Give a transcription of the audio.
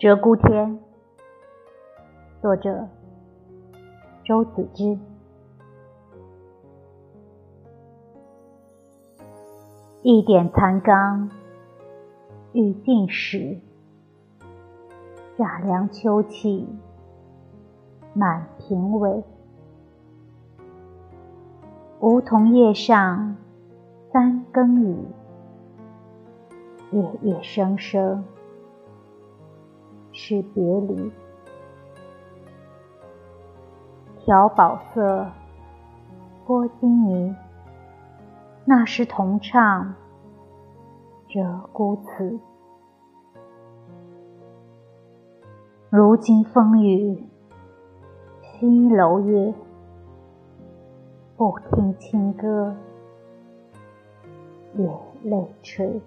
鹧鸪天，作者周子之。一点残缸欲尽时，乍凉秋气满庭尾。梧桐叶上三更雨，夜夜声声。是别离，调宝色，拨金泥。那时同唱鹧鸪词，如今风雨西楼夜，不听清歌，也泪垂。